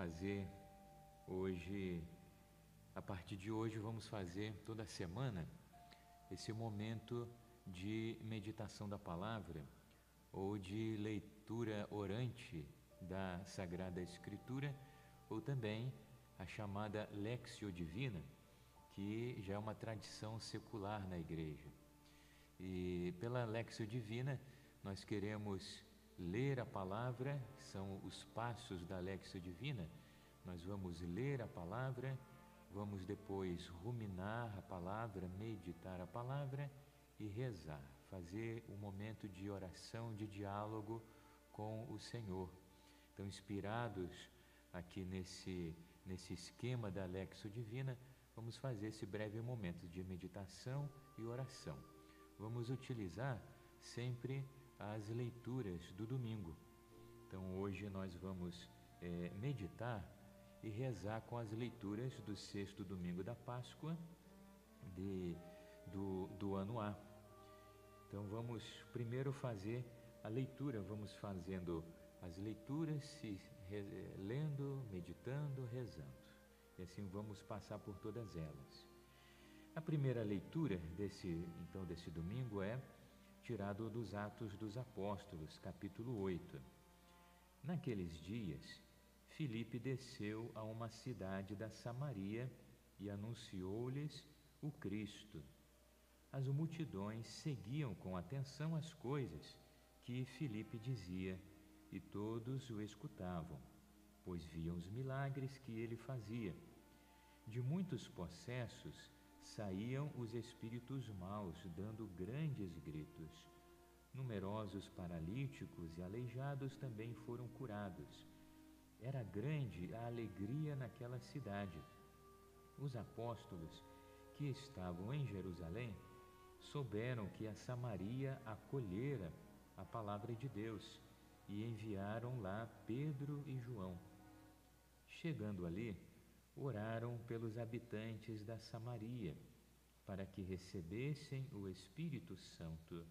fazer hoje, a partir de hoje, vamos fazer toda semana esse momento de meditação da palavra ou de leitura orante da Sagrada Escritura ou também a chamada Lexio Divina, que já é uma tradição secular na igreja. E pela Lexio Divina, nós queremos ler a palavra, são os passos da Lexio Divina. Nós vamos ler a palavra, vamos depois ruminar a palavra, meditar a palavra e rezar, fazer um momento de oração, de diálogo com o Senhor. Então, inspirados aqui nesse, nesse esquema da Lexo Divina, vamos fazer esse breve momento de meditação e oração. Vamos utilizar sempre as leituras do domingo. Então hoje nós vamos é, meditar e rezar com as leituras do sexto domingo da Páscoa de, do, do ano A. Então vamos primeiro fazer a leitura, vamos fazendo as leituras, se, re, lendo, meditando, rezando. E assim vamos passar por todas elas. A primeira leitura desse então desse domingo é tirado dos Atos dos Apóstolos, capítulo 8. Naqueles dias, Filipe desceu a uma cidade da Samaria e anunciou-lhes o Cristo. As multidões seguiam com atenção as coisas que Filipe dizia, e todos o escutavam, pois viam os milagres que ele fazia. De muitos possessos, saíam os espíritos maus, dando grandes gritos. Numerosos paralíticos e aleijados também foram curados. Era grande a alegria naquela cidade. Os apóstolos que estavam em Jerusalém souberam que a Samaria acolhera a palavra de Deus e enviaram lá Pedro e João. Chegando ali, oraram pelos habitantes da Samaria, para que recebessem o Espírito Santo,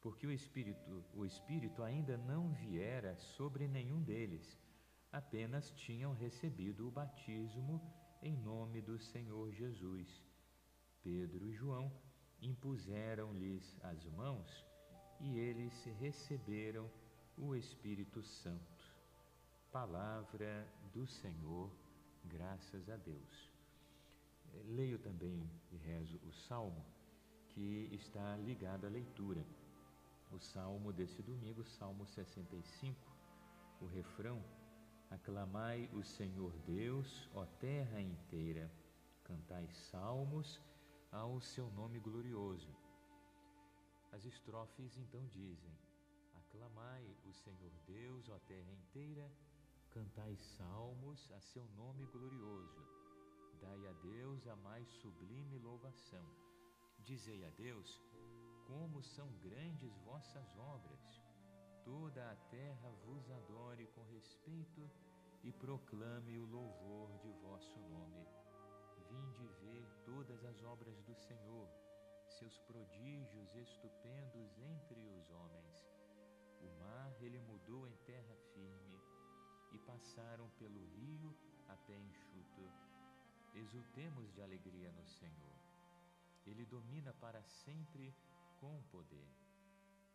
porque o Espírito, o Espírito ainda não viera sobre nenhum deles, apenas tinham recebido o batismo em nome do Senhor Jesus. Pedro e João impuseram-lhes as mãos e eles receberam o Espírito Santo. Palavra do Senhor graças a Deus. Eh, leio também e rezo o salmo que está ligado à leitura. O salmo desse domingo, Salmo 65, o refrão: Aclamai o Senhor Deus, ó terra inteira, cantai salmos ao seu nome glorioso. As estrofes então dizem: Aclamai o Senhor Deus, ó terra inteira, Cantai salmos a seu nome glorioso. Dai a Deus a mais sublime louvação. Dizei a Deus como são grandes vossas obras. Toda a terra vos adore com respeito e proclame o louvor de vosso nome. Vinde ver todas as obras do Senhor, seus prodígios estupendos entre os homens. O mar ele mudou em terra firme e passaram pelo rio a pé enxuto. Exultemos de alegria no Senhor. Ele domina para sempre com poder.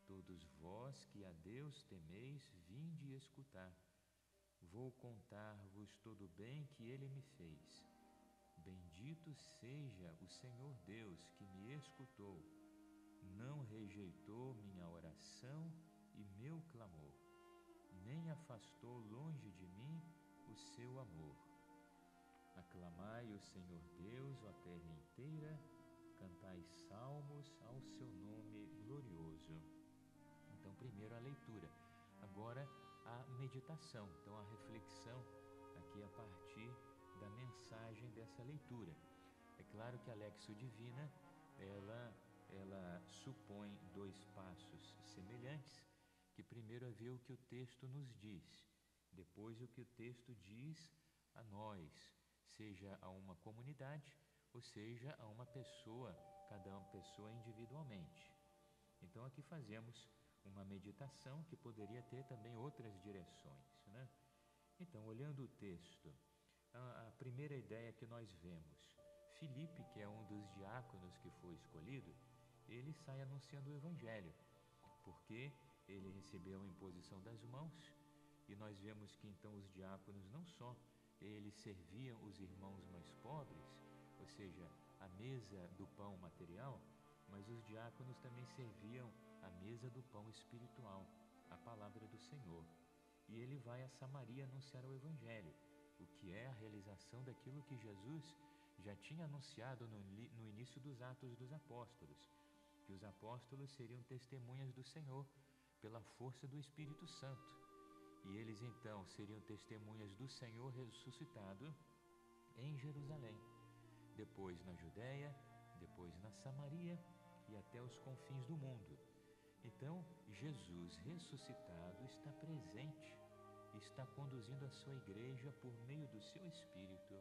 Todos vós que a Deus temeis, vinde escutar. Vou contar-vos todo o bem que ele me fez. Bendito seja o Senhor Deus que me escutou, não rejeitou minha oração e meu clamor nem afastou longe de mim o seu amor. Aclamai o Senhor Deus, ó terra inteira, cantai salmos ao seu nome glorioso. Então, primeiro a leitura, agora a meditação, então a reflexão aqui a partir da mensagem dessa leitura. É claro que a Lexo Divina, ela, ela supõe dois passos semelhantes, que primeiro é ver o que o texto nos diz, depois o que o texto diz a nós, seja a uma comunidade ou seja a uma pessoa, cada uma pessoa individualmente. Então aqui fazemos uma meditação que poderia ter também outras direções, né? Então, olhando o texto, a, a primeira ideia que nós vemos, Filipe, que é um dos diáconos que foi escolhido, ele sai anunciando o Evangelho, porque ele recebeu a imposição das mãos e nós vemos que então os diáconos não só eles serviam os irmãos mais pobres, ou seja, a mesa do pão material, mas os diáconos também serviam a mesa do pão espiritual, a palavra do Senhor. E ele vai a Samaria anunciar o Evangelho, o que é a realização daquilo que Jesus já tinha anunciado no, no início dos Atos dos Apóstolos, que os apóstolos seriam testemunhas do Senhor pela força do Espírito Santo. E eles então seriam testemunhas do Senhor ressuscitado em Jerusalém, depois na Judéia, depois na Samaria e até os confins do mundo. Então, Jesus ressuscitado está presente, está conduzindo a sua igreja por meio do seu Espírito.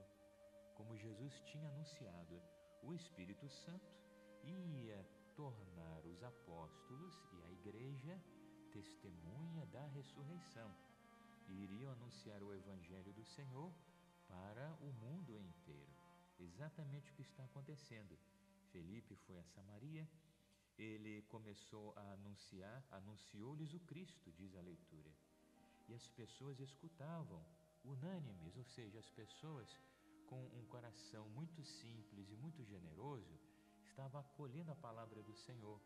Como Jesus tinha anunciado, o Espírito Santo ia tornar os apóstolos e a igreja testemunha da ressurreição e iriam anunciar o Evangelho do Senhor para o mundo inteiro. Exatamente o que está acontecendo. Felipe foi a Samaria, ele começou a anunciar, anunciou-lhes o Cristo, diz a leitura. E as pessoas escutavam, unânimes, ou seja, as pessoas com um coração muito simples e muito generoso, estavam acolhendo a palavra do Senhor,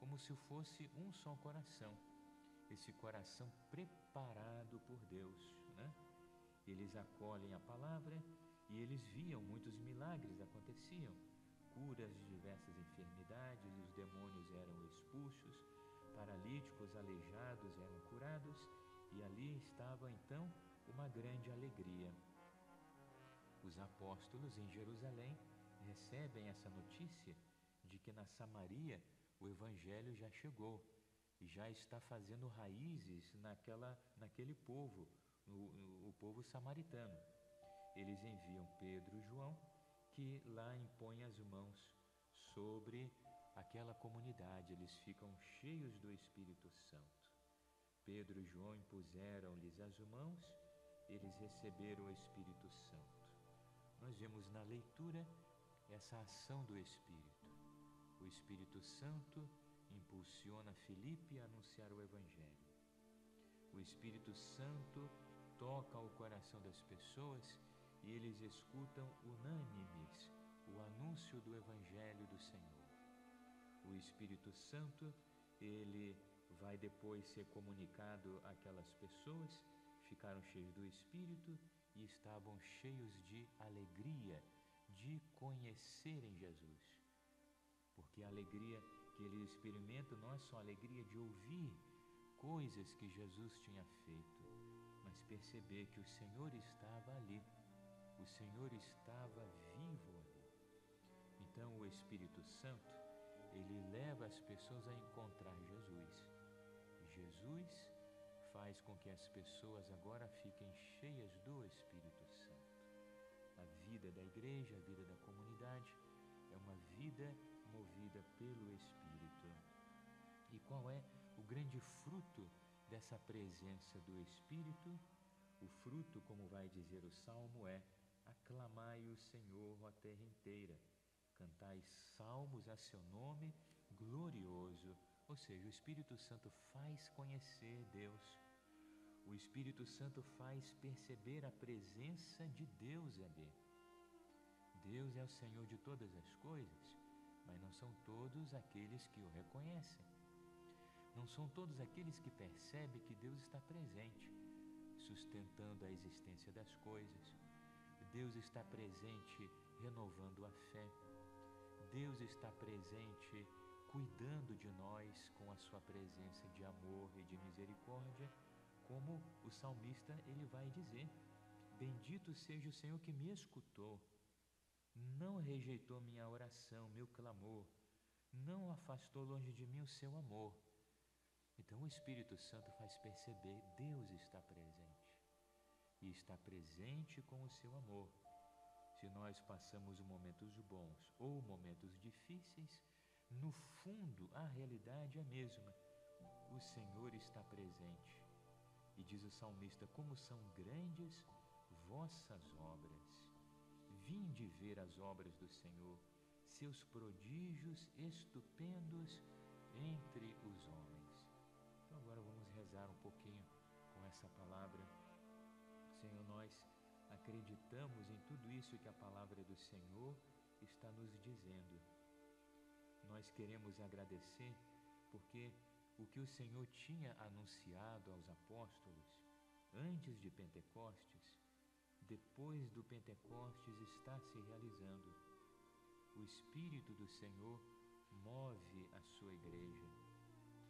como se fosse um só coração esse coração preparado por Deus. Né? Eles acolhem a palavra e eles viam muitos milagres aconteciam, curas de diversas enfermidades, os demônios eram expulsos, paralíticos, aleijados eram curados e ali estava então uma grande alegria. Os apóstolos em Jerusalém recebem essa notícia de que na Samaria o evangelho já chegou já está fazendo raízes naquela, naquele povo, o povo samaritano. Eles enviam Pedro e João, que lá impõem as mãos sobre aquela comunidade, eles ficam cheios do Espírito Santo. Pedro e João impuseram-lhes as mãos, eles receberam o Espírito Santo. Nós vemos na leitura essa ação do Espírito. O Espírito Santo impulsiona Felipe a anunciar o Evangelho. O Espírito Santo toca o coração das pessoas e eles escutam unânimes o anúncio do Evangelho do Senhor. O Espírito Santo, ele vai depois ser comunicado àquelas pessoas, ficaram cheios do Espírito e estavam cheios de alegria de conhecerem Jesus. Porque a alegria que ele experimenta não é só a alegria de ouvir coisas que Jesus tinha feito, mas perceber que o Senhor estava ali, o Senhor estava vivo ali. Então o Espírito Santo, ele leva as pessoas a encontrar Jesus. Jesus faz com que as pessoas agora fiquem cheias do Espírito Santo. A vida da igreja, a vida da comunidade é uma vida movida pelo Espírito. E qual é o grande fruto dessa presença do Espírito? O fruto, como vai dizer o salmo, é aclamai o Senhor a terra inteira, cantai salmos a seu nome glorioso. Ou seja, o Espírito Santo faz conhecer Deus. O Espírito Santo faz perceber a presença de Deus ali. Deus é o Senhor de todas as coisas mas não são todos aqueles que o reconhecem. Não são todos aqueles que percebem que Deus está presente, sustentando a existência das coisas. Deus está presente renovando a fé. Deus está presente cuidando de nós com a sua presença de amor e de misericórdia, como o salmista ele vai dizer: Bendito seja o Senhor que me escutou não rejeitou minha oração, meu clamor, não afastou longe de mim o seu amor. Então o Espírito Santo faz perceber: Deus está presente e está presente com o seu amor. Se nós passamos momentos bons ou momentos difíceis, no fundo a realidade é a mesma. O Senhor está presente E diz o salmista: Como são grandes vossas obras. Vinde ver as obras do Senhor, seus prodígios estupendos entre os homens. Então agora vamos rezar um pouquinho com essa palavra. Senhor, nós acreditamos em tudo isso que a palavra do Senhor está nos dizendo. Nós queremos agradecer porque o que o Senhor tinha anunciado aos apóstolos antes de Pentecostes, depois do Pentecostes está se realizando. O Espírito do Senhor move a sua igreja.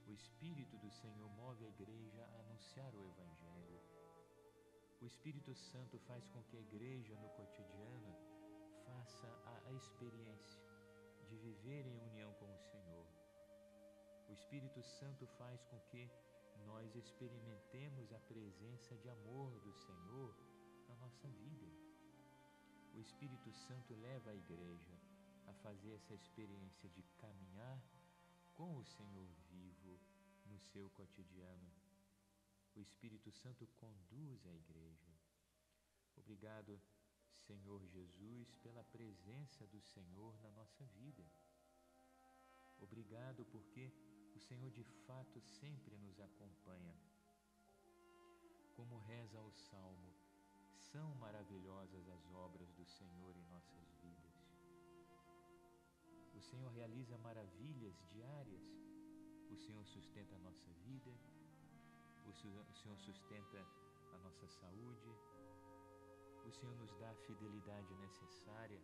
O Espírito do Senhor move a igreja a anunciar o Evangelho. O Espírito Santo faz com que a igreja no cotidiano faça a, experiência de viver em união com o Senhor. O Espírito Santo faz com que nós experimentemos a presença de amor do Senhor na nossa vida. O Espírito Santo leva a igreja a fazer essa experiência de caminhar com o Senhor vivo no seu cotidiano. O Espírito Santo conduz a igreja. Obrigado, Senhor Jesus, pela presença do Senhor na nossa vida. Obrigado porque o Senhor de fato sempre nos acompanha. Como reza o Salmo, são maravilhosas as obras do Senhor em nossas vidas. O Senhor realiza maravilhas diárias. O Senhor sustenta a nossa vida. O Senhor sustenta a nossa saúde. O Senhor nos dá a fidelidade necessária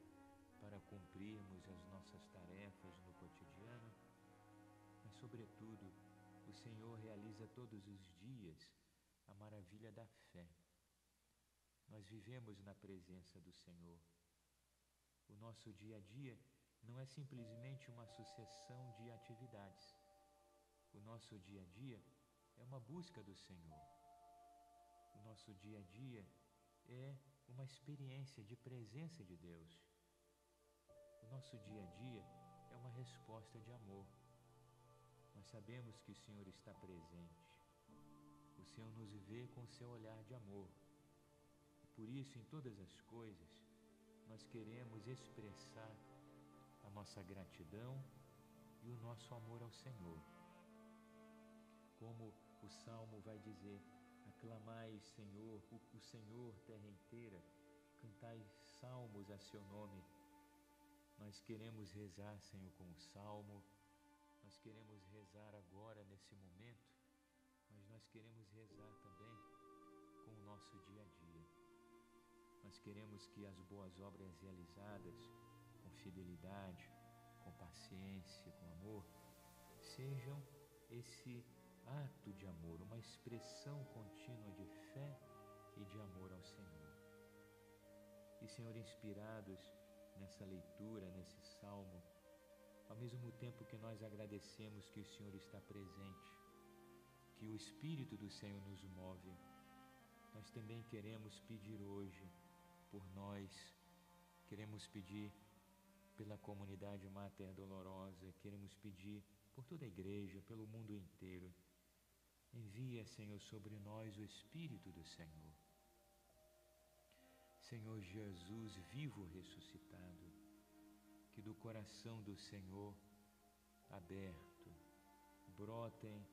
para cumprirmos as nossas tarefas no cotidiano. Mas, sobretudo, o Senhor realiza todos os dias a maravilha da fé. Nós vivemos na presença do Senhor. O nosso dia a dia não é simplesmente uma sucessão de atividades. O nosso dia a dia é uma busca do Senhor. O nosso dia a dia é uma experiência de presença de Deus. O nosso dia a dia é uma resposta de amor. Nós sabemos que o Senhor está presente. O Senhor nos vê com seu olhar de amor. Por isso, em todas as coisas, nós queremos expressar a nossa gratidão e o nosso amor ao Senhor. Como o salmo vai dizer: Aclamai, Senhor, o Senhor, terra inteira, cantai salmos a seu nome. Nós queremos rezar, Senhor, com o salmo, nós queremos rezar agora nesse momento, mas nós queremos rezar também com o nosso dia a dia. Nós queremos que as boas obras realizadas com fidelidade, com paciência, com amor, sejam esse ato de amor, uma expressão contínua de fé e de amor ao Senhor. E, Senhor, inspirados nessa leitura, nesse salmo, ao mesmo tempo que nós agradecemos que o Senhor está presente, que o Espírito do Senhor nos move, nós também queremos pedir hoje por nós, queremos pedir pela comunidade Mater Dolorosa, queremos pedir por toda a igreja, pelo mundo inteiro. Envia, Senhor, sobre nós o Espírito do Senhor. Senhor Jesus, vivo ressuscitado, que do coração do Senhor aberto brotem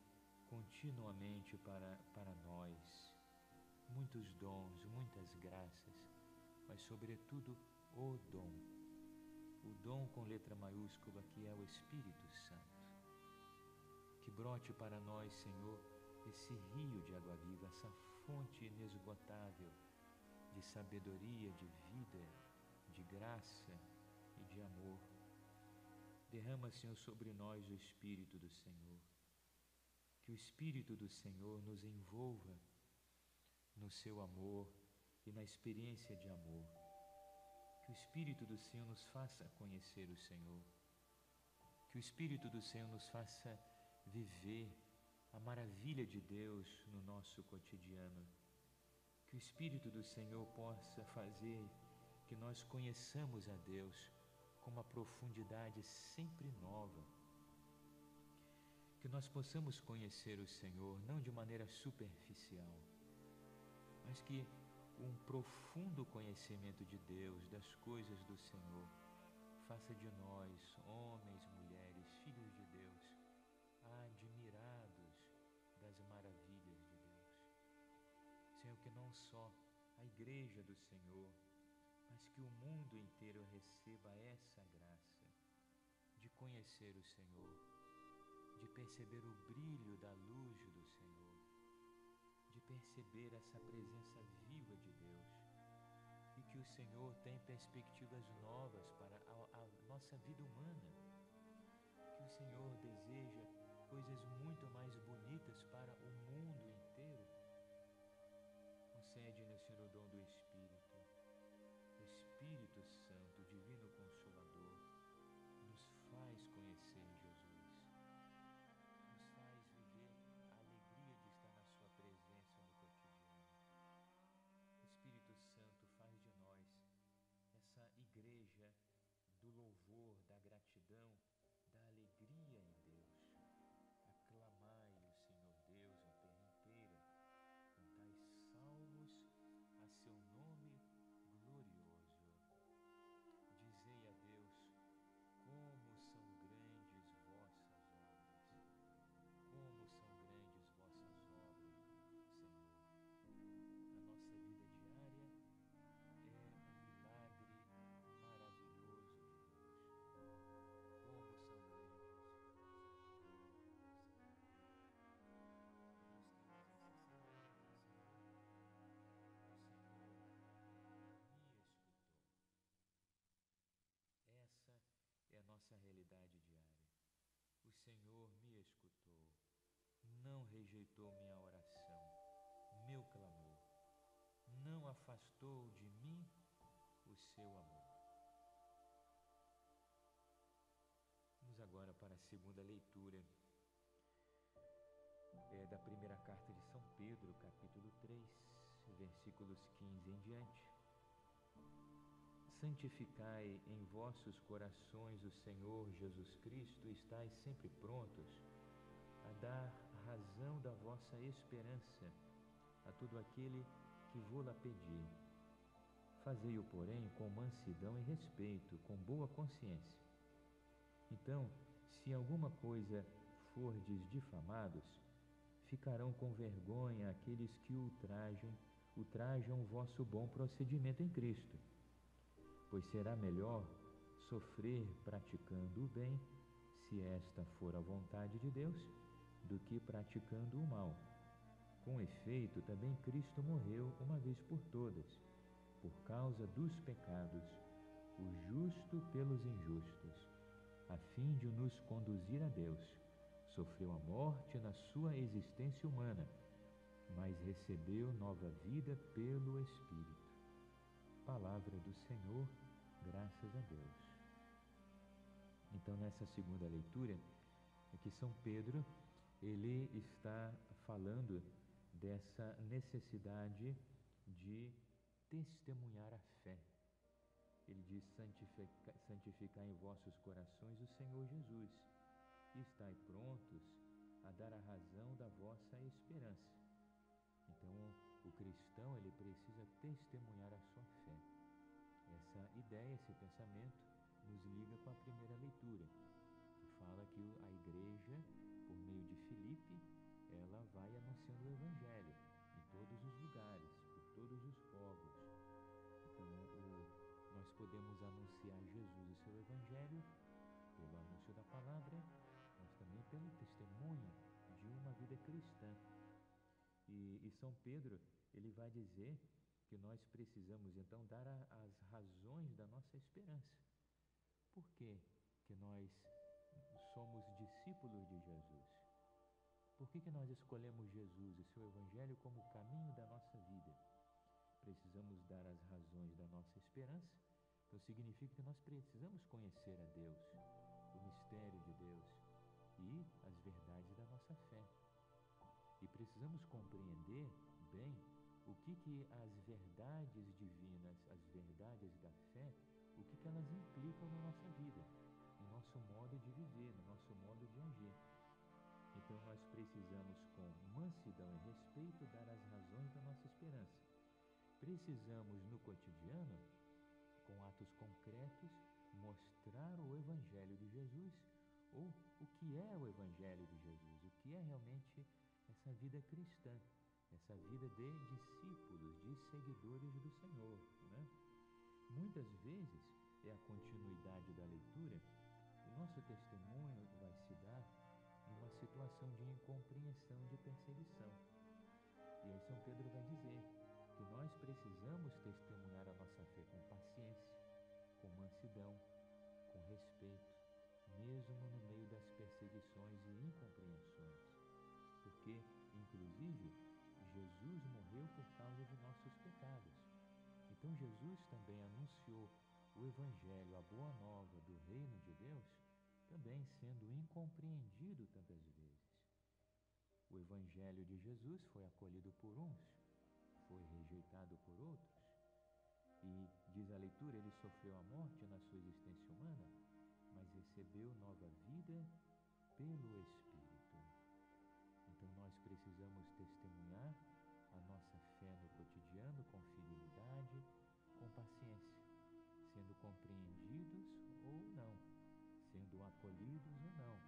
continuamente para, para nós muitos dons, muitas graças, mas, sobretudo, o dom o dom com letra maiúscula que é o Espírito Santo. Que brote para nós, Senhor, esse rio de água viva, essa fonte inesgotável de sabedoria, de vida, de graça e de amor. Derrama, Senhor, sobre nós o Espírito do Senhor. Que o Espírito do Senhor nos envolva no seu amor e na experiência de amor que o Espírito do Senhor nos faça conhecer o Senhor. Que o Espírito do Senhor nos faça viver a maravilha de Deus no nosso cotidiano. Que o Espírito do Senhor possa fazer que nós conheçamos a Deus com uma profundidade sempre nova. Que nós possamos conhecer o Senhor não de maneira superficial, mas que um profundo conhecimento de Deus, das coisas do Senhor, faça de nós, homens, mulheres, filhos de Deus, admirados das maravilhas de Deus. Senhor, que não só a igreja do Senhor, mas que o mundo inteiro receba essa graça de conhecer o Senhor, de perceber o brilho da luz do Senhor, perceber essa presença viva de Deus. E que o Senhor tem perspectivas novas para a, a nossa vida humana, que o Senhor deseja coisas muito mais bonitas para o mundo inteiro. Concede-nos, Senhor, o dom do Espírito, Espírito não rejeitou minha oração, meu clamor, não afastou de mim o seu amor. Vamos agora para a segunda leitura é, da primeira carta de São Pedro, capítulo 3, versículos 15 em diante. Santificai em vossos corações o Senhor Jesus Cristo, e estáis sempre prontos a dar razão da vossa esperança a todo aquele que vô-la pedir. Fazei-o, porém, com mansidão e respeito, com boa consciência. Então, se alguma coisa fordes difamados, ficarão com vergonha aqueles que ultrajam, ultrajam o vosso bom procedimento em Cristo. Pois será melhor sofrer praticando o bem, se esta for a vontade de Deus, do que praticando o mal. Com efeito, também Cristo morreu uma vez por todas, por causa dos pecados, o justo pelos injustos, a fim de nos conduzir a Deus sofreu a morte na sua existência humana, mas recebeu nova vida pelo Espírito. Palavra do Senhor, graças a Deus. Então, nessa segunda leitura, aqui São Pedro, ele está falando dessa necessidade de testemunhar a fé. Ele diz: santificar, em vossos corações o Senhor Jesus e estai prontos a dar a razão da vossa esperança. Então, o cristão ele precisa testemunhar a sua fé. Essa ideia, esse pensamento, nos liga com a primeira leitura, que fala que a igreja, por meio de Filipe, ela vai anunciando o Evangelho em todos os lugares, por todos os povos. Então, o, nós podemos anunciar Jesus e seu Evangelho pelo anúncio da palavra mas também pelo testemunho de uma vida cristã. E, e São Pedro, ele vai dizer que nós precisamos então dar a, as razões da nossa esperança. Por que que nós somos discípulos de Jesus? Por que, que nós escolhemos Jesus e seu Evangelho como o caminho da nossa vida? Precisamos dar as razões da nossa esperança. Então significa que nós precisamos conhecer a Deus, o mistério de Deus, e as verdades da nossa fé. E precisamos compreender bem o que, que as verdades divinas, as verdades da fé, o que, que elas implicam na nossa vida, nosso modo de viver, no nosso modo de agir. Então nós precisamos, com mansidão e respeito, dar as razões da nossa esperança. precisamos no cotidiano, com atos concretos, mostrar o Evangelho de Jesus ou o que é o Evangelho de Jesus, o que é realmente essa vida cristã, essa vida de discípulos, de seguidores do Senhor. Né? Muitas vezes é a continuidade da leitura, nosso testemunho vai se dar numa situação de incompreensão, de perseguição. E aí São Pedro vai dizer que nós precisamos testemunhar a nossa fé com paciência, com mansidão, com respeito, mesmo no meio das perseguições e incompreensões. Porque, inclusive, Jesus morreu por causa de nossos pecados. Então Jesus também anunciou o Evangelho, a boa também sendo incompreendido tantas vezes. O Evangelho de Jesus foi acolhido por uns, foi rejeitado por outros. E, diz a leitura, ele sofreu a morte na sua existência humana, mas recebeu nova vida pelo Espírito. Então nós precisamos testemunhar a nossa fé no cotidiano com fidelidade, com paciência, sendo compreendidos ou não, sendo acolhidos ou não,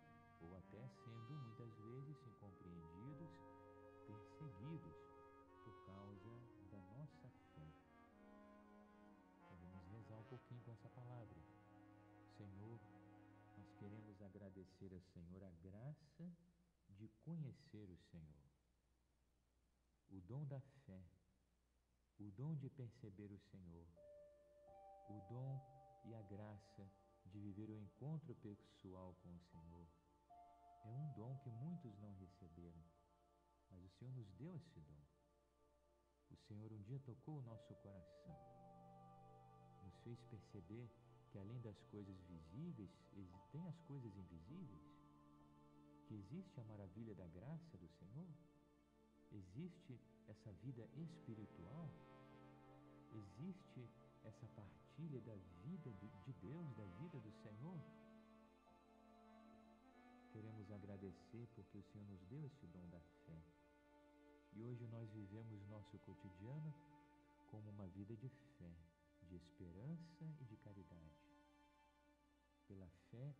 ou até sendo muitas vezes incompreendidos, perseguidos por causa da nossa fé. Vamos rezar um pouquinho com essa palavra. Senhor, nós queremos agradecer ao Senhor a graça de conhecer o Senhor, o dom da fé, o dom de perceber o Senhor, o dom e a graça de viver o encontro pessoal com o Senhor. É um dom que muitos não receberam, mas o Senhor nos deu esse dom. O Senhor um dia tocou o nosso coração, nos fez perceber que além das coisas visíveis, tem as coisas invisíveis, que existe a maravilha da graça do Senhor, existe essa vida espiritual, existe essa partilha da vida de Deus, da vida do Senhor. Queremos agradecer porque o Senhor nos deu esse dom da fé. E hoje nós vivemos nosso cotidiano como uma vida de fé de esperança e de caridade. Pela fé,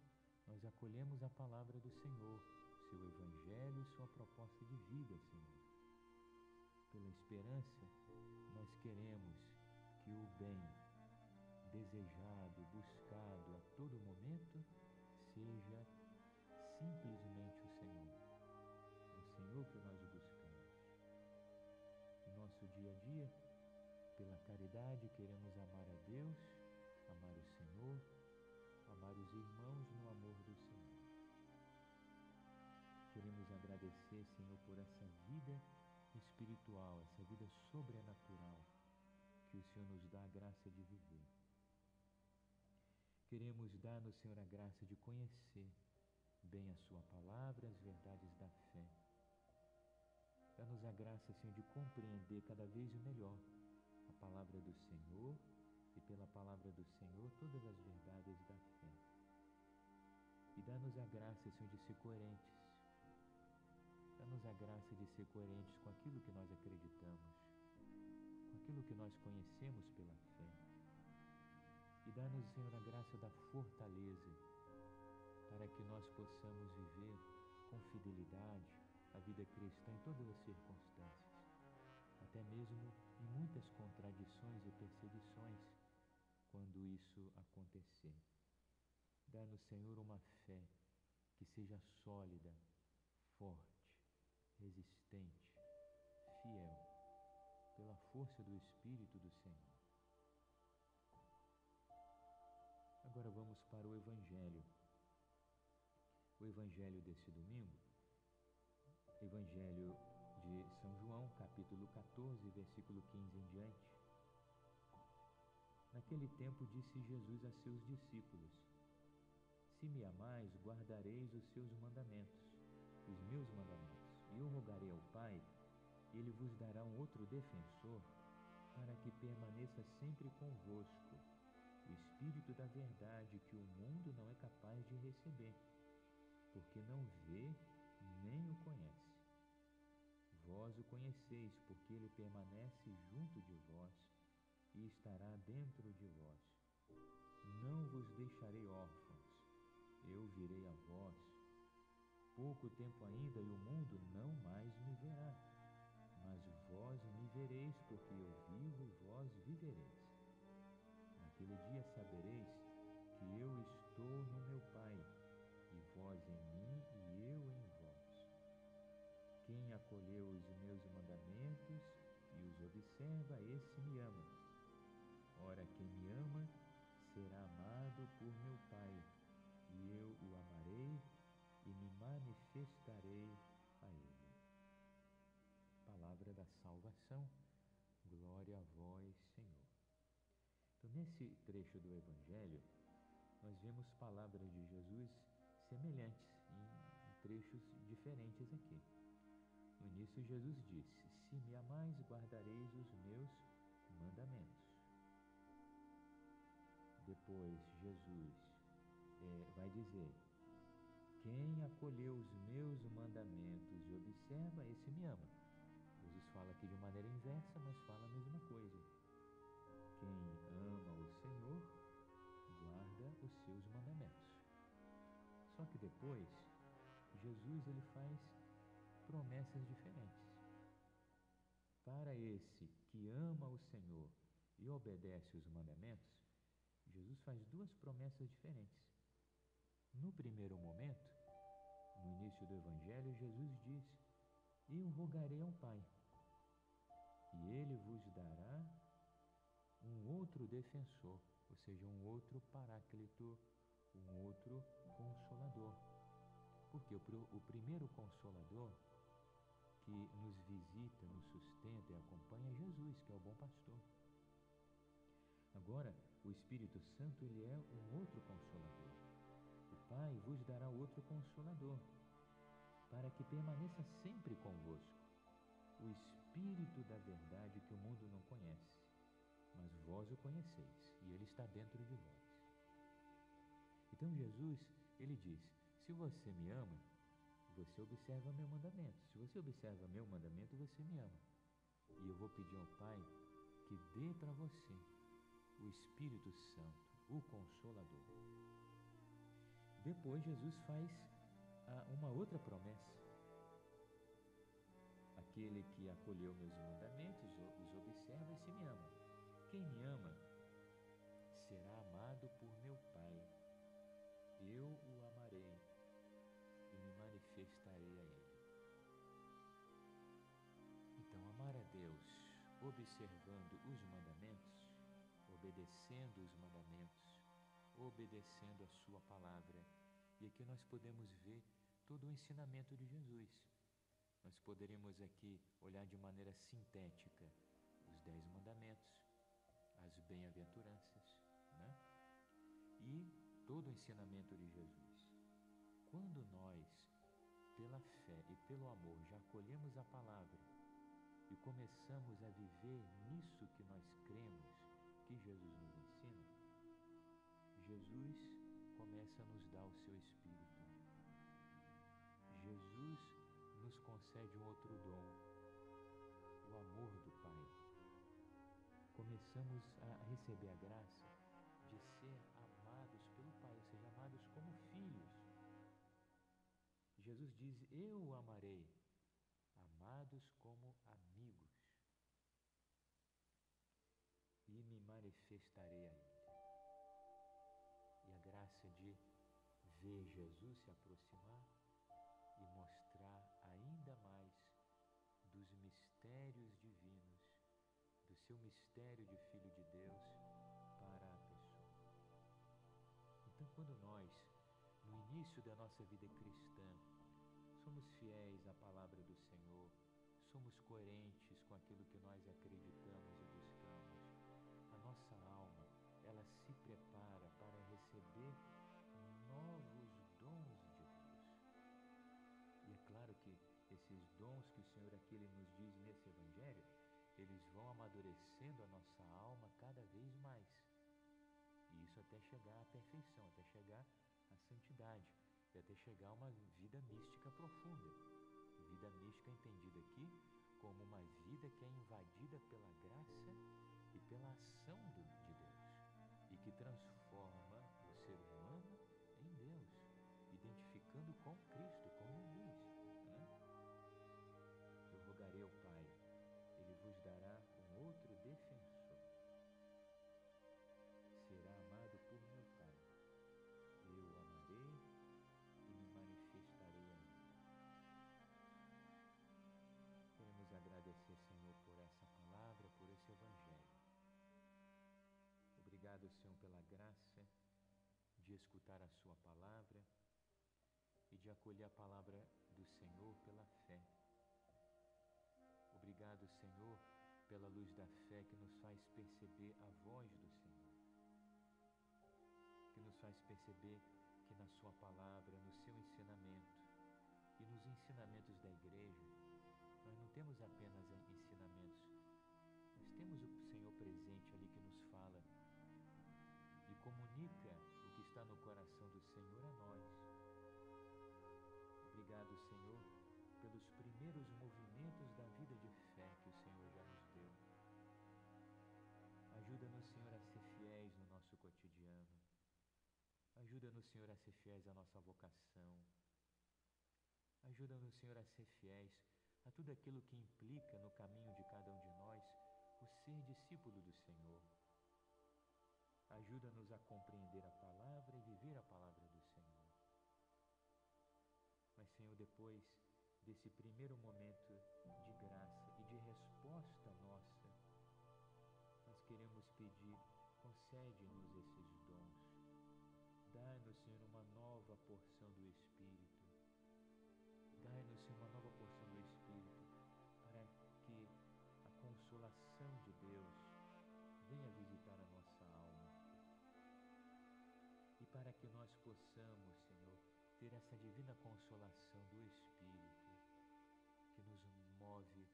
nós acolhemos a palavra do Senhor, seu Evangelho e sua proposta de vida, Senhor. Pela esperança, nós queremos que o bem desejado, buscado a todo momento, seja simplesmente o Senhor. É o Senhor que nós buscamos. No nosso dia a dia, pela caridade, queremos amar a Deus, amar o Senhor, amar os irmãos no amor do Senhor. Queremos agradecer, Senhor, por essa vida espiritual, essa vida sobrenatural que o Senhor nos dá a graça de viver. Queremos dar no Senhor a graça de conhecer bem a Sua palavra, as verdades da fé. Dá-nos a graça, Senhor, de compreender cada vez melhor a palavra do Senhor e pela palavra do Senhor todas as verdades da fé. E dá-nos a graça, Senhor, de ser coerentes. Dá-nos a graça de ser coerentes com aquilo que nós acreditamos, aquilo que nós conhecemos pela fé. E dá-nos, Senhor, a graça da fortaleza para que nós possamos viver com fidelidade a vida cristã em todas as circunstâncias até mesmo em muitas contradições e perseguições, quando isso acontecer. Dá-nos, Senhor, uma fé que seja sólida, forte, resistente, fiel, pela força do Espírito do Senhor. Agora vamos para o Evangelho. O Evangelho desse domingo, Evangelho de São João, capítulo 14, versículo 15 em diante. Naquele tempo disse Jesus a seus discípulos: Se me amais, guardareis os seus mandamentos, os meus mandamentos, e eu rogarei ao Pai, ele vos dará um outro defensor, para que permaneça sempre convosco, o Espírito da verdade que o mundo não é capaz de receber, porque não vê nem o conhece vós o conheceis, porque ele permanece junto de vós e estará dentro de vós. Não vos deixarei órfãos, eu virei a vós. Pouco tempo ainda e o mundo não mais me verá, mas vós me vereis, porque eu vivo vós vivereis. Naquele dia sabereis que eu estou no meu Pai, e vós em mim e eu em vós. Quem acolheu os meus mandamentos e os observa, esse me ama. Ora, quem me ama será amado por meu Pai, e eu o amarei e me manifestarei salvação, glória a vós, Senhor. Então, nesse trecho do Evangelho, nós vemos palavras de Jesus semelhantes em trechos diferentes aqui. No início, Jesus disse: Se me amais, guardareis os meus mandamentos. Depois, Jesus é, vai dizer: Quem acolheu os meus mandamentos e observa, esse me ama. Fala aqui de maneira inversa, mas fala a mesma coisa. Quem ama o Senhor, guarda os seus mandamentos. Só que depois, Jesus ele faz promessas diferentes. Para esse que ama o Senhor e obedece os mandamentos, Jesus faz duas promessas diferentes. No primeiro momento, no início do Evangelho, Jesus diz: Eu rogarei ao Pai, e ele vos dará um outro defensor, ou seja, um outro paráclito, um outro consolador. Porque o, primeiro consolador que nos visita, nos sustenta e acompanha é Jesus, que é o bom pastor. Agora, o Espírito Santo ele é um outro consolador. O Pai vos dará outro consolador, para que permaneça sempre convosco o Espírito da verdade que o mundo não conhece, mas vós o conheceis e ele está dentro de vós. Então Jesus, ele diz: se você me ama, você observa meu mandamento. Se você observa meu mandamento, você me ama. E eu vou pedir ao Pai que dê para você o Espírito Santo, o Consolador. Depois Jesus faz ah, uma outra promessa. Aquele que acolheu meus mandamentos, os observa e se me ama. Quem me ama será amado por meu Pai. Eu o amarei e me manifestarei a ele. Então, amar a Deus, observando os mandamentos, obedecendo os mandamentos, obedecendo a Sua palavra. E aqui nós podemos ver todo o ensinamento de Jesus. Nós poderíamos aqui olhar de maneira sintética os dez mandamentos, as bem-aventuranças, né? E todo o ensinamento de Jesus. Quando nós, pela fé e pelo amor, já acolhemos a palavra e começamos a viver nisso que nós cremos, que Jesus nos ensina, Jesus começa a nos dar o seu Espírito. Jesus nos concede um outro dom, o amor do Pai. Começamos a receber a graça de ser amados pelo Pai, ou seja, amados como filhos. Jesus diz: Eu o amarei, amados como amigos e me manifestarei a Ele. E a graça de ver Jesus se aproximar e mostrar ainda mais dos mistérios divinos, do seu mistério de Filho de Deus para a pessoa. Então, quando nós, no início da nossa vida cristã, somos fiéis à palavra do Senhor, somos coerentes com aquilo que nós acreditamos eles vão amadurecendo a nossa alma cada vez mais. E isso até chegar à perfeição, até chegar à santidade, e até chegar a uma vida mística profunda, vida mística entendida aqui como uma vida que é invadida pela graça e pela ação de Deus e que transforma o ser humano em Deus, identificando com Cristo, de escutar a Sua palavra e de acolher a palavra do Senhor pela fé. Obrigado, Senhor, pela luz da fé que nos faz perceber a voz do Senhor, que nos faz perceber que na Sua palavra, no seu ensinamento e nos ensinamentos da igreja, nós não temos apenas ensinamentos, nós temos o Senhor presente ali que nos fala e comunica Ajuda-nos, Senhor, a ser fiéis à nossa vocação. Ajuda-nos, Senhor, a ser fiéis a tudo aquilo que implica no caminho de cada um de nós o ser discípulo do Senhor. Ajuda-nos a compreender a palavra e viver a palavra do Senhor. Mas, Senhor, depois desse primeiro momento de graça e de resposta nossa, nós queremos pedir, concede-nos esses. Dai-nos, Senhor, uma nova porção do Espírito. Dai-nos, Senhor, uma nova porção do Espírito para que a consolação de Deus venha visitar a nossa alma. E para que nós possamos, Senhor, ter essa divina consolação do Espírito que nos move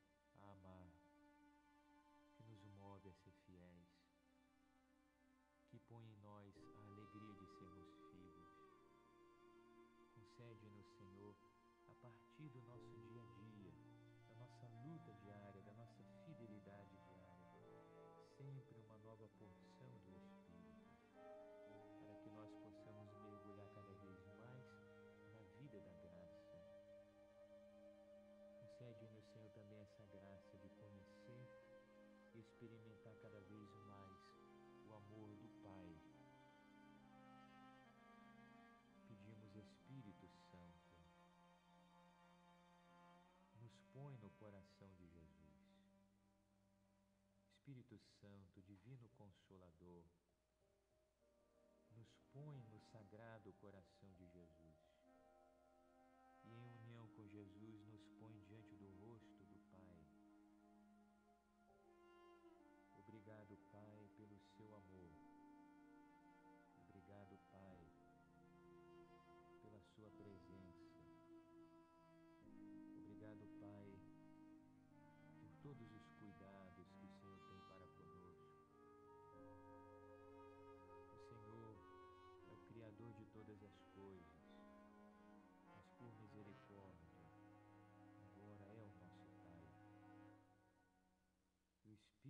experimentar cada vez mais o amor do Pai. Pedimos, Espírito Santo, nos põe no coração de Jesus Espírito Santo, Divino Consolador, nos põe no sagrado coração de Jesus e, em união com Jesus,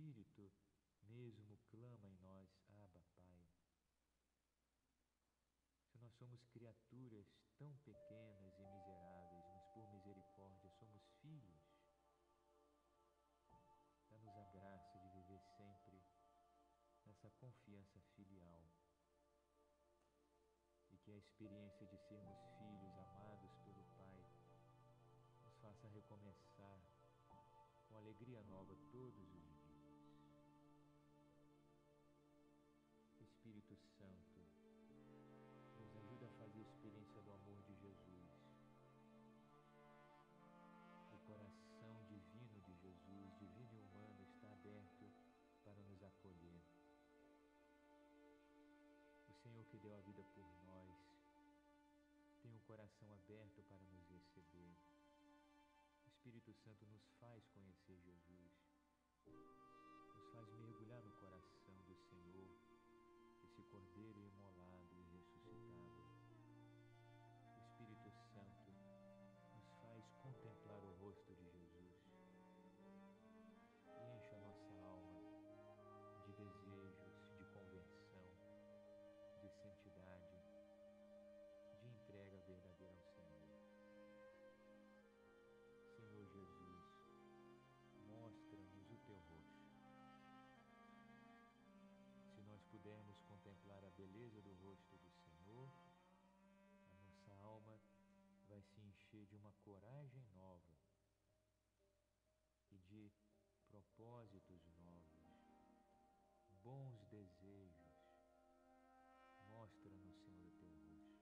Espírito mesmo clama em nós, Abba, Pai. Se nós somos criaturas tão pequenas e miseráveis, mas por misericórdia somos filhos, Dá-nos a graça de viver sempre nessa confiança filial e que a experiência de sermos filhos amados pelo Pai nos faça recomeçar com alegria nova todos os Santo, nos ajuda a fazer a experiência do amor de Jesus o coração divino de Jesus, divino e humano, está aberto para nos acolher. O Senhor que deu a vida por nós tem o um coração aberto para nos receber. O Espírito Santo nos faz conhecer Jesus, nos faz mergulhar no coração uma coragem nova e de propósitos novos, bons desejos. Mostra-nos, Senhor, o teu rosto,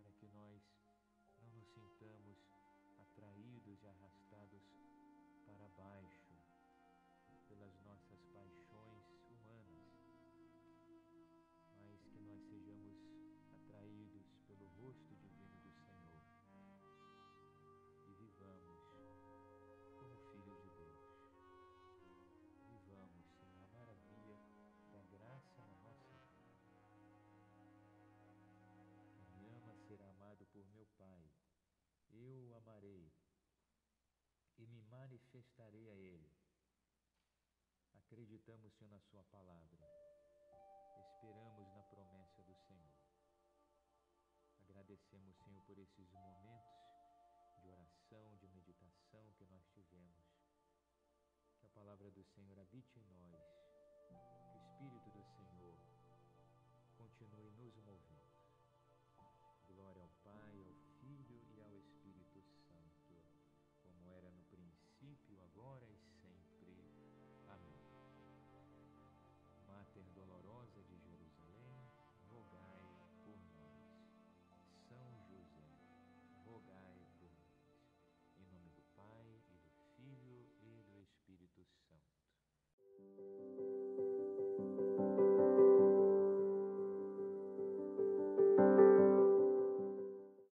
para que nós não nos sintamos atraídos e arrastados para baixo, Amarei e me manifestarei a Ele. Acreditamos, Senhor, na Sua palavra. Esperamos na promessa do Senhor. Agradecemos, Senhor, por esses momentos de oração, de meditação que nós tivemos. Que a palavra do Senhor habite em nós. Que o Espírito do Senhor continue nos movendo.